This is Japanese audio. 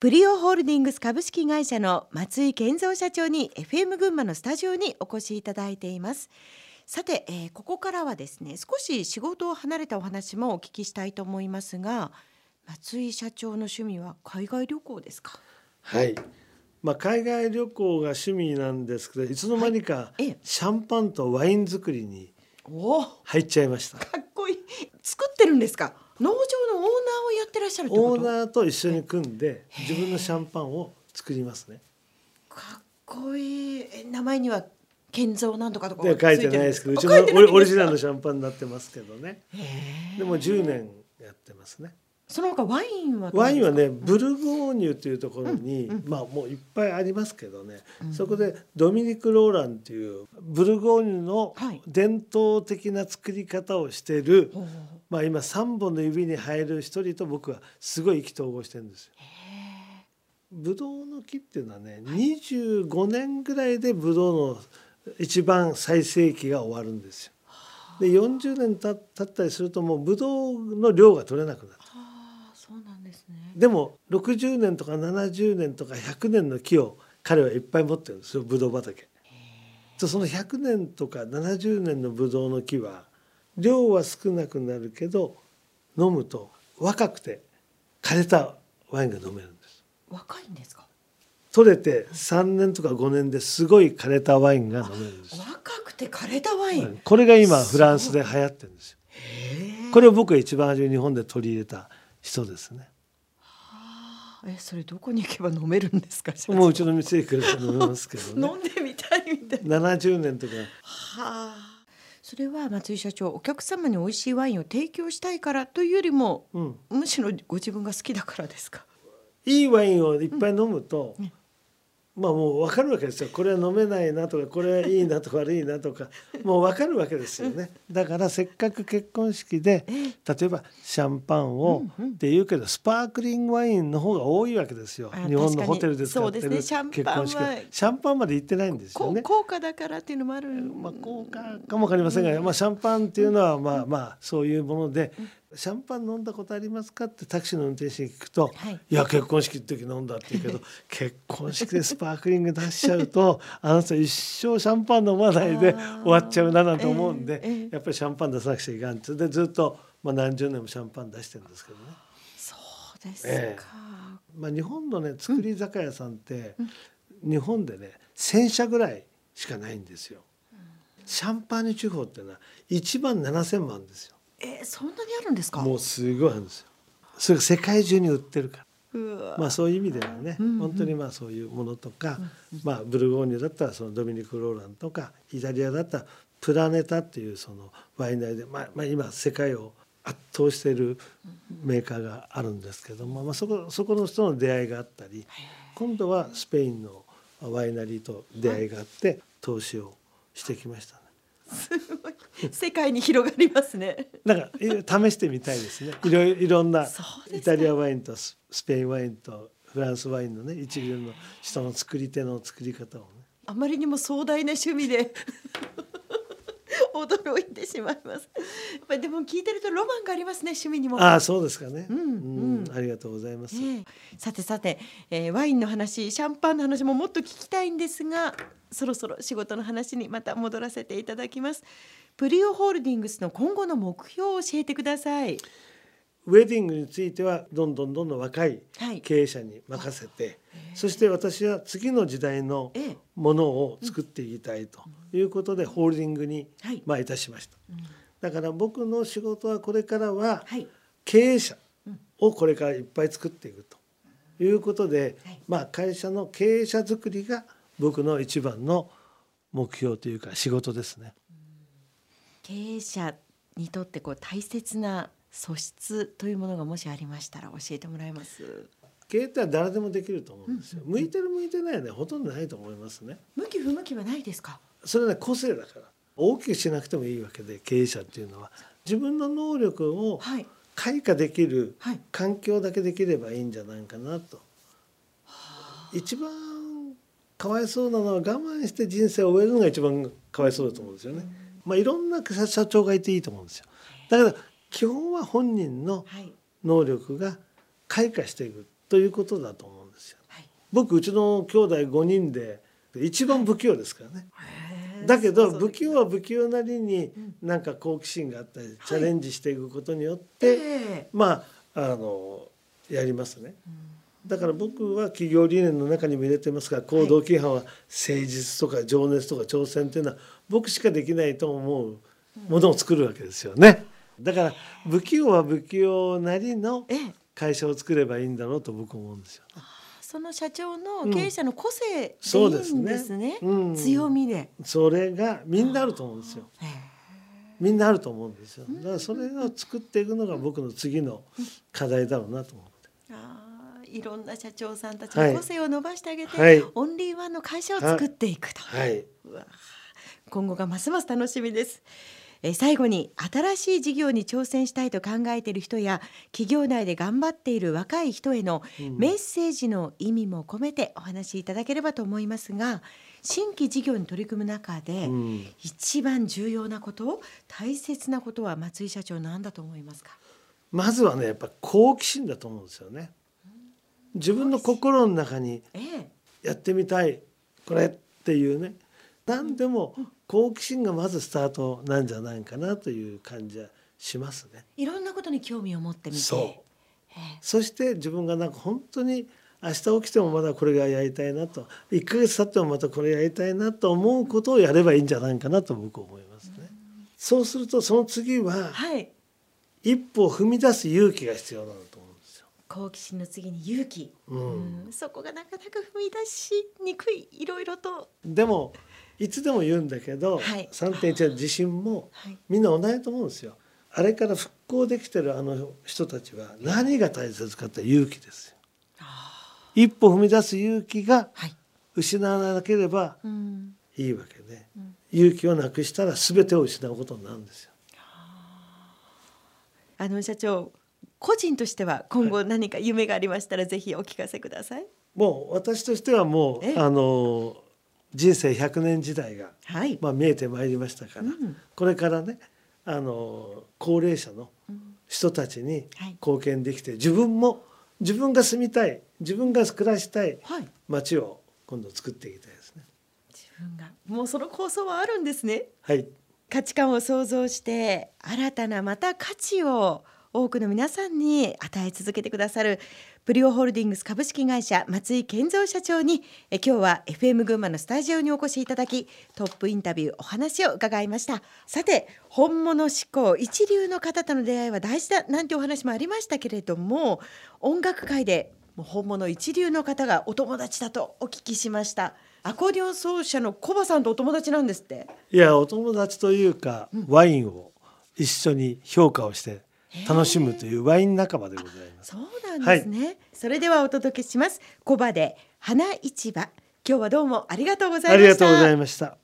プリオホールディングス株式会社の松井健三社長に FM 群馬のスタジオにお越しいただいています。さて、えー、ここからはですね少し仕事を離れたお話もお聞きしたいと思いますが松井社長の趣味は海外旅行ですか？はい。まあ、海外旅行が趣味なんですけどいつの間にかシャンパンとワイン作りに入っちゃいました。かっこいい。作ってるんですか？農ってらっしゃるオーナーと一緒に組んで自分のシャンパンを作りますね。かっこいい。名前には建造なんとかとか書いてないですけどうちのオリジナルのシャンパンになってますけどね。でも10年やってますね。その他ワインはワインはねブルゴーニュというところに、うんうん、まあもういっぱいありますけどね、うん、そこでドミニク・ローランっていうブルゴーニュの伝統的な作り方をしてる、はい、まあ今3本の指に入る一人と僕はすごい意気投合してるんですよ。ブドウの木っていうのはね、はい、25年ぐらいでブドウの一番最盛期が終わるんですよ。で40年経ったりするともうブドウの量が取れなくなる。そうなんですね。でも60年とか70年とか100年の木を彼はいっぱい持ってるんですよブドウ畑。とその100年とか70年のブドウの木は量は少なくなるけど飲むと若くて枯れたワインが飲めるんです。若いんですか？取れて3年とか5年ですごい枯れたワインが飲めるんです。若くて枯れたワイン、これが今フランスで流行ってるんですよ。これを僕が一番初め日本で取り入れた人ですね。はあ、えそれどこに行けば飲めるんですか？もううちの店行くと飲めますけど、ね、飲んでみたいみたいな。七十年とか。はあ。それは松井社長お客様に美味しいワインを提供したいからというよりも、うん、むしろご自分が好きだからですか？いいワインをいっぱい飲むと、うん、まあもう分かるわけですよ。これは飲めないなとかこれはいいなとか悪いなとか。もう分かるわけですよね。だからせっかく結婚式で例えばシャンパンをって言うけどスパークリングワインの方が多いわけですよ。日本のホテルで使ってる結婚式。シャンパンまで行ってないんですよね。高価だからっていうのもあるまあ高価かも分かりませんが、まあ、シャンパンっていうのはまあまあそういうものでシャンパン飲んだことありますか？ってタクシーの運転手に聞くと、はい、いや結婚式の時飲んだって言うけど 結婚式でスパークリング出しちゃうと あなた一生シャンパン飲まないで終わっちゃうななんて思うんで、えーえー、やっぱりシャンパン出さなくちゃいけないって。でずっと、まあ、何十年もシャンパン出してるんですけどね。そうですか、えー、まあ、日本のね造り酒屋さんって、うん、日本でね1,000社ぐらいしかないんですよ。シャンパーニュ地方っていうのは1万7,000万ですよ。えー、そんなにあるんですか？もうすごいあるんですよ。それが世界中に売ってるから。まあそういう意味ではね、うんうん、本当にまあそういうものとか、うんうん、まあブルゴーニュだったらそのドミニク・ローランとかイタリアだったらプラネタっていうそのワイナリーで、まあ、まあ今世界を圧倒しているメーカーがあるんですけども、まあ、そこそこの人の出会いがあったり今度はスペインのワイナリーと出会いがあって投資をしてきましたね。世界に広がりますね。なんか試してみたいですね。いろいろんなイタリアワインとスペインワインとフランスワインのね一流の人の作り手の作り方をね。あまりにも壮大な趣味で驚いてしまいます。やっぱりでも聞いてるとロマンがありますね趣味にも。ああそうですかね。うん、うん、ありがとうございます。えー、さてさて、えー、ワインの話シャンパンの話ももっと聞きたいんですがそろそろ仕事の話にまた戻らせていただきます。プリオホールディングスの今後の目標を教えてください。ウェディングについてはどんどんどんどん若い経営者に任せて、はい、そして私は次の時代のものを作っていきたいということでホールディングにまあいたしました、だから僕の仕事はこれからは経営者をこれからいっぱい作っていくということで、まあ会社の経営者作りが僕の一番の目標というか仕事ですね。経営者にとってこう大切な素質というものがもしありましたら教えてもらえます？経営って誰でもできると思うんですよ、うんうん、向いてる向いてないはねほとんどないと思いますね。向き不向きはないですか？それはね個性だから。大きくしなくてもいいわけで経営者っていうのは。自分の能力を開花できる環境だけできればいいんじゃないかなと、はい、一番かわいそうなのは我慢して人生を終えるのが一番かわいそうだと思うんですよね。まあ、いろんな社長がいていいと思うんですよ。だけど基本は本人の能力が開花していくということだと思うんです。僕うちの兄弟5人で一番不器用ですからね。だけど不器用は不器用なりになんか好奇心があったりチャレンジしていくことによって、まああのやりますね。だから僕は企業理念の中にも入れてますが行動規範は誠実とか情熱とか挑戦っていうのは僕しかできないと思うものを作るわけですよね。だから不器用は不器用なりの会社を作ればいいんだろうと僕思うんですよ。その社長の経営者の個性でいいんですね。うん、強みで。それがみんなあると思うんですよ。みんなあると思うんですよ。だからそれを作っていくのが僕の次の課題だろうなと思って。ああ、いろんな社長さんたちの個性を伸ばしてあげて、はい、オンリーワンの会社を作っていくと。はい、今後がますます楽しみです。え最後に新しい事業に挑戦したいと考えている人や企業内で頑張っている若い人へのメッセージの意味も込めてお話しいただければと思いますが新規事業に取り組む中で、一番重要なこと大切なことは松井社長何だと思いますか？まずはねやっぱ好奇心だと思うんですよね。自分の心の中にやってみたい。これっていうね。何でも好奇心がまずスタートなんじゃないかなという感じはしますね。いろんなことに興味を持ってみて。そう。そして自分がなんか本当に明日起きてもまだこれがやりたいなと1ヶ月経ってもまたこれやりたいなと思うことをやればいいんじゃないかなと僕は思いますね。うそうするとその次は、はい、一歩踏み出す勇気が必要なのと思うんですよ。好奇心の次に勇気、うん、そこがなかなか踏み出しにくい。いろいろと。でもいつでも言うんだけど、はい、3.1の地震もみんな同じと思うんですよ。あれから復興できてるあの人たちは何が大切かって勇気ですよ。一歩踏み出す勇気が失わなければいいわけで、勇気をなくしたら全てを失うことになるんですよ。あの社長個人としては今後何か夢がありましたら、ぜひお聞かせください。もう私としてはもうあの人生100年時代が、はい、まあ、見えてまいりましたから、うん、これからねあの高齢者の人たちに貢献できて、自分も自分が住みたい自分が暮らしたい街を今度作っていきたいですね。自分がもうその構想はあるんですね。はい。価値観を創造して新たなまた価値を多くの皆さんに与え続けてくださるプリオホールディングス株式会社松井健三社長にえ今日は FM 群馬のスタジオにお越しいただきトップインタビューお話を伺いました。さて本物志向一流の方との出会いは大事だなんてお話もありましたけれども音楽界で本物一流の方がお友達だとお聞きしました。アコーディオン奏者のコバさんとお友達なんですって。いやお友達というか、うん、ワインを一緒に評価をして楽しむというワイン仲間でございます。そうなんですね、はい、それではお届けします。コバで花市場。今日はどうもありがとうございました。ありがとうございました。